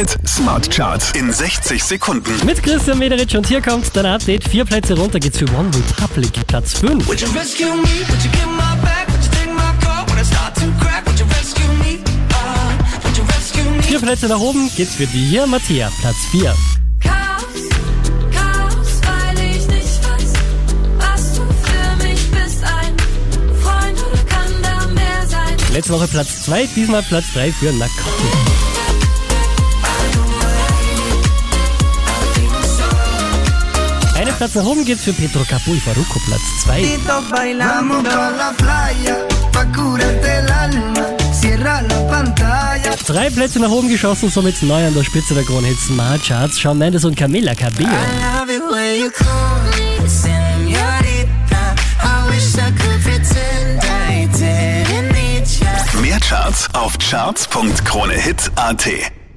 Hit Smart Charts in 60 Sekunden. Mit Christian Mederitsch und hier kommt dein Update. Vier Plätze runter geht's für One Republic, Platz 5. Would you rescue me? Would you get my back? Would you take my call when I start to crack? Would you rescue me? Uh, would you rescue me? Vier Plätze nach oben geht's für die hier, Mattia, Platz 4. Chaos, Chaos, weil ich nicht weiß, was du für mich bist. Ein Freund oder kann da mehr sein? Letzte Woche Platz 2, diesmal Platz 3 für Nakoti. Platz nach oben geht's für Petro Capul Faruco, Platz 2. Juntitos bailamos pa' la playa, pa' curarte el alma. Cierra la pantalla. Drei Plätze nach oben geschossen, somit neu an der Spitze der Krone Hits Smart Charts. Shawn Mendes und Camila Cabello. Mehr Charts auf charts.kronehit.at.